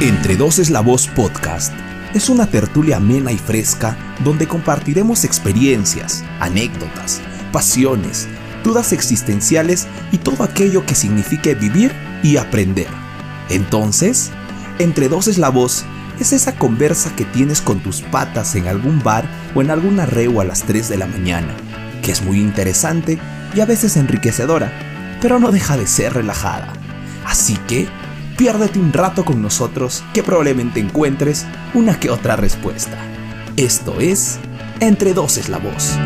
Entre dos es la voz podcast. Es una tertulia amena y fresca donde compartiremos experiencias, anécdotas, pasiones, dudas existenciales y todo aquello que signifique vivir y aprender. Entonces, Entre dos es la voz es esa conversa que tienes con tus patas en algún bar o en algún arreo a las 3 de la mañana, que es muy interesante y a veces enriquecedora, pero no deja de ser relajada. Así que, piérdete un rato con nosotros que probablemente encuentres una que otra respuesta. Esto es Entre dos es la voz.